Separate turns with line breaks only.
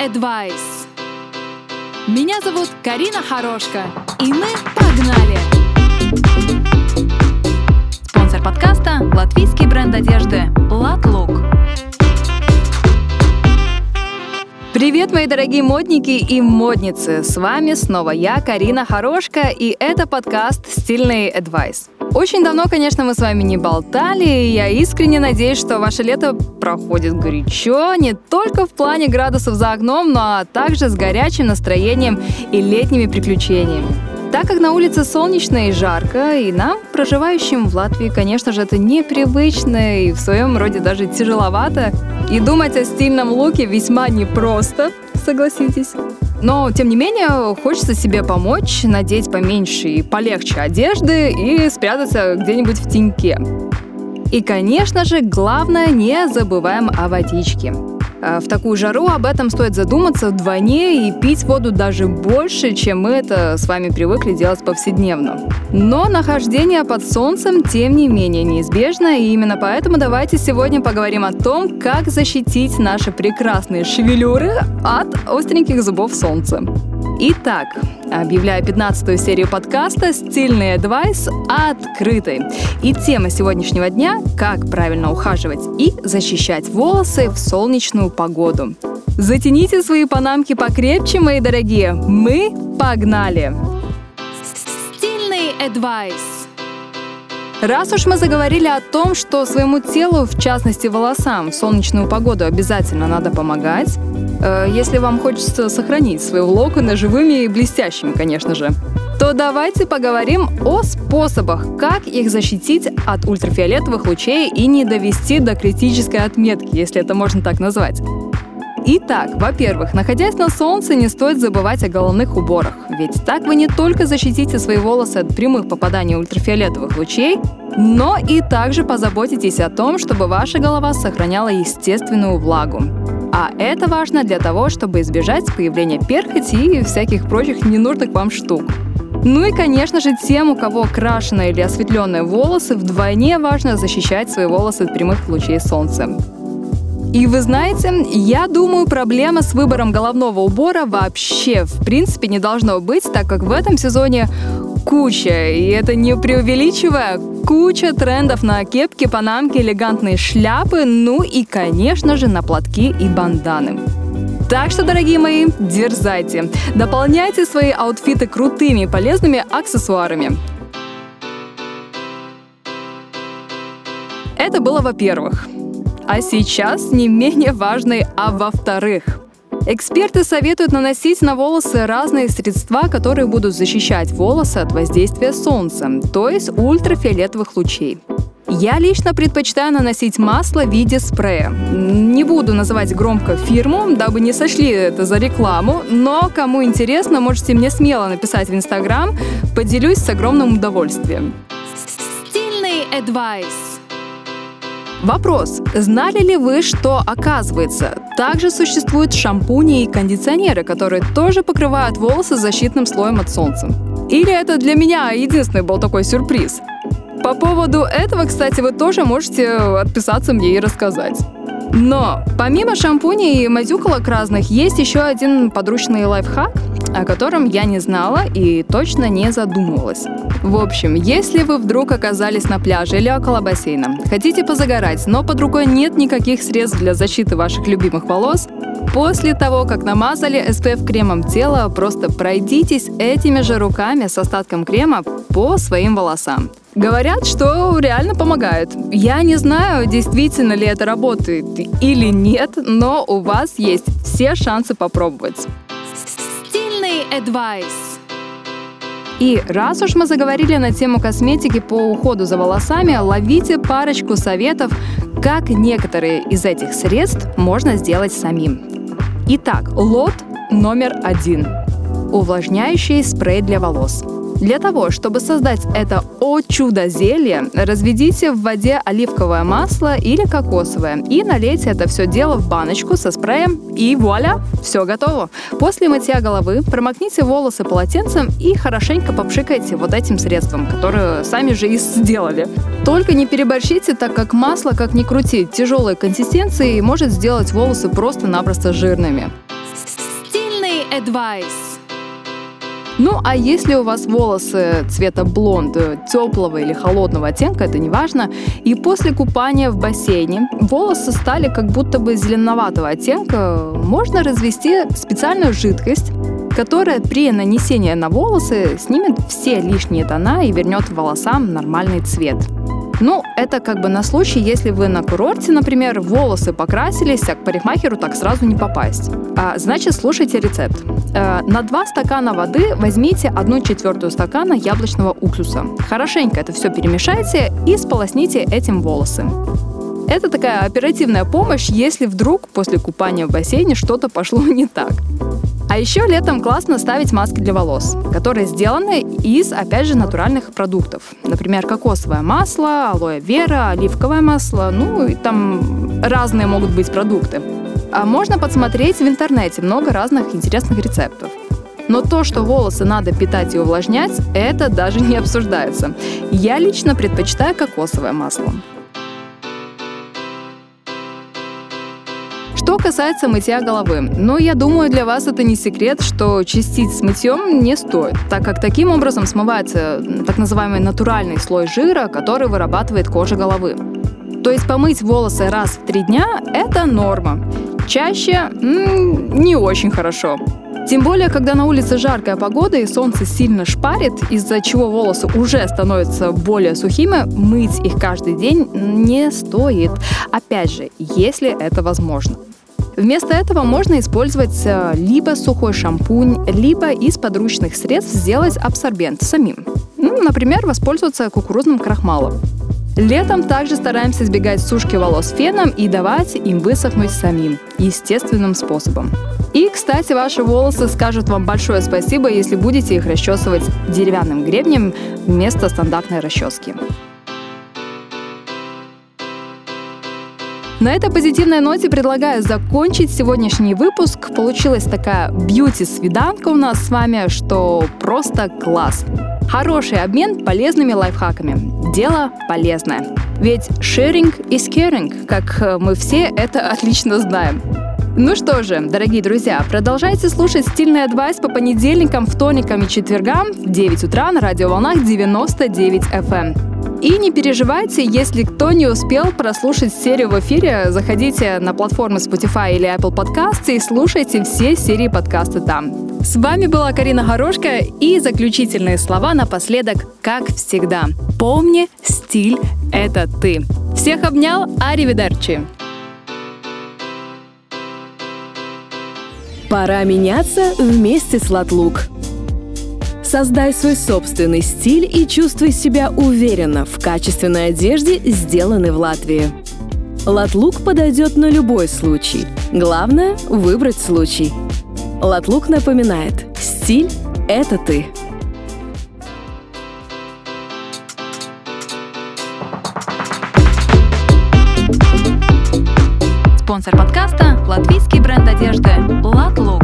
Advice. Меня зовут Карина Хорошка, и мы погнали! Спонсор подкаста – латвийский бренд одежды «Латлук». Привет, мои дорогие модники и модницы! С вами снова я, Карина Хорошка, и это подкаст «Стильный Advice». Очень давно, конечно, мы с вами не болтали, и я искренне надеюсь, что ваше лето проходит горячо, не только в плане градусов за окном, но также с горячим настроением и летними приключениями. Так как на улице солнечно и жарко, и нам, проживающим в Латвии, конечно же, это непривычно и в своем роде даже тяжеловато, и думать о стильном луке весьма непросто, согласитесь. Но, тем не менее, хочется себе помочь, надеть поменьше и полегче одежды и спрятаться где-нибудь в теньке. И, конечно же, главное, не забываем о водичке. Э, в такую жару об этом стоит задуматься вдвойне и пить воду даже больше, чем мы это с вами привыкли делать повседневно. Но нахождение под солнцем, тем не менее, неизбежно, и именно поэтому давайте сегодня поговорим о том, как защитить наши прекрасные шевелюры от остреньких зубов солнца. Итак, объявляю 15-ю серию подкаста «Стильный адвайс» открытой. И тема сегодняшнего дня – как правильно ухаживать и защищать волосы в солнечную погоду. Затяните свои панамки покрепче, мои дорогие. Мы погнали! Стильный адвайс. Раз уж мы заговорили о том, что своему телу, в частности волосам, в солнечную погоду обязательно надо помогать, э, если вам хочется сохранить свои локоны живыми и блестящими, конечно же, то давайте поговорим о способах, как их защитить от ультрафиолетовых лучей и не довести до критической отметки, если это можно так назвать. Итак, во-первых, находясь на солнце, не стоит забывать о головных уборах, ведь так вы не только защитите свои волосы от прямых попаданий ультрафиолетовых лучей, но и также позаботитесь о том, чтобы ваша голова сохраняла естественную влагу. А это важно для того, чтобы избежать появления перхоти и всяких прочих ненужных вам штук. Ну и, конечно же, тем, у кого крашеные или осветленные волосы, вдвойне важно защищать свои волосы от прямых лучей солнца. И вы знаете, я думаю, проблема с выбором головного убора вообще в принципе не должно быть, так как в этом сезоне куча, и это не преувеличивая, куча трендов на кепки, панамки, элегантные шляпы, ну и, конечно же, на платки и банданы. Так что, дорогие мои, дерзайте. Дополняйте свои аутфиты крутыми и полезными аксессуарами. Это было во-первых. А сейчас не менее важный, а во-вторых. Эксперты советуют наносить на волосы разные средства, которые будут защищать волосы от воздействия солнца, то есть ультрафиолетовых лучей. Я лично предпочитаю наносить масло в виде спрея. Не буду называть громко фирму, дабы не сочли это за рекламу, но кому интересно, можете мне смело написать в Инстаграм, поделюсь с огромным удовольствием. Стильный advice. Вопрос. Знали ли вы, что, оказывается, также существуют шампуни и кондиционеры, которые тоже покрывают волосы защитным слоем от солнца? Или это для меня единственный был такой сюрприз? По поводу этого, кстати, вы тоже можете отписаться мне и рассказать. Но помимо шампуней и мазюколок разных, есть еще один подручный лайфхак, о котором я не знала и точно не задумывалась. В общем, если вы вдруг оказались на пляже или около бассейна, хотите позагорать, но под рукой нет никаких средств для защиты ваших любимых волос, После того, как намазали SPF кремом тело, просто пройдитесь этими же руками с остатком крема по своим волосам. Говорят, что реально помогает. Я не знаю, действительно ли это работает или нет, но у вас есть все шансы попробовать. Стильный advice. И раз уж мы заговорили на тему косметики по уходу за волосами, ловите парочку советов, как некоторые из этих средств можно сделать самим. Итак, лот номер один. Увлажняющий спрей для волос. Для того, чтобы создать это «О чудо зелье», разведите в воде оливковое масло или кокосовое и налейте это все дело в баночку со спреем и вуаля, все готово. После мытья головы промокните волосы полотенцем и хорошенько попшикайте вот этим средством, которое сами же и сделали. Только не переборщите, так как масло, как ни крути, тяжелой консистенции может сделать волосы просто-напросто жирными. Advice. Ну, а если у вас волосы цвета блонд, теплого или холодного оттенка, это не важно, и после купания в бассейне волосы стали как будто бы зеленоватого оттенка, можно развести специальную жидкость, которая при нанесении на волосы снимет все лишние тона и вернет волосам нормальный цвет. Ну, это как бы на случай, если вы на курорте, например, волосы покрасились, а к парикмахеру так сразу не попасть. А, значит, слушайте рецепт. А, на 2 стакана воды возьмите 1 четвертую стакана яблочного уксуса. Хорошенько это все перемешайте и сполосните этим волосы. Это такая оперативная помощь, если вдруг после купания в бассейне что-то пошло не так. А еще летом классно ставить маски для волос, которые сделаны из, опять же, натуральных продуктов. Например, кокосовое масло, алоэ вера, оливковое масло, ну и там разные могут быть продукты. А можно подсмотреть в интернете много разных интересных рецептов. Но то, что волосы надо питать и увлажнять, это даже не обсуждается. Я лично предпочитаю кокосовое масло. Что касается мытья головы, ну, я думаю, для вас это не секрет, что чистить с мытьем не стоит, так как таким образом смывается так называемый натуральный слой жира, который вырабатывает кожа головы. То есть помыть волосы раз в три дня – это норма. Чаще не очень хорошо. Тем более, когда на улице жаркая погода и солнце сильно шпарит, из-за чего волосы уже становятся более сухими, мыть их каждый день не стоит. Опять же, если это возможно. Вместо этого можно использовать э, либо сухой шампунь, либо из подручных средств сделать абсорбент самим. Ну, например, воспользоваться кукурузным крахмалом. Летом также стараемся избегать сушки волос феном и давать им высохнуть самим, естественным способом. И, кстати, ваши волосы скажут вам большое спасибо, если будете их расчесывать деревянным гребнем вместо стандартной расчески. На этой позитивной ноте предлагаю закончить сегодняшний выпуск. Получилась такая бьюти-свиданка у нас с вами, что просто класс. Хороший обмен полезными лайфхаками. Дело полезное. Ведь sharing is caring, как мы все это отлично знаем. Ну что же, дорогие друзья, продолжайте слушать «Стильный адвайс» по понедельникам, вторникам и четвергам в 9 утра на радиоволнах 99 FM. И не переживайте, если кто не успел прослушать серию в эфире, заходите на платформы Spotify или Apple Podcasts и слушайте все серии подкаста там. С вами была Карина Горошка и заключительные слова напоследок, как всегда. Помни, стиль — это ты. Всех обнял, аривидерчи!
Пора меняться вместе с Латлук. Создай свой собственный стиль и чувствуй себя уверенно в качественной одежде, сделанной в Латвии. Латлук подойдет на любой случай. Главное – выбрать случай. Латлук напоминает – стиль – это ты.
Спонсор подкаста – латвийский бренд одежды «Латлук».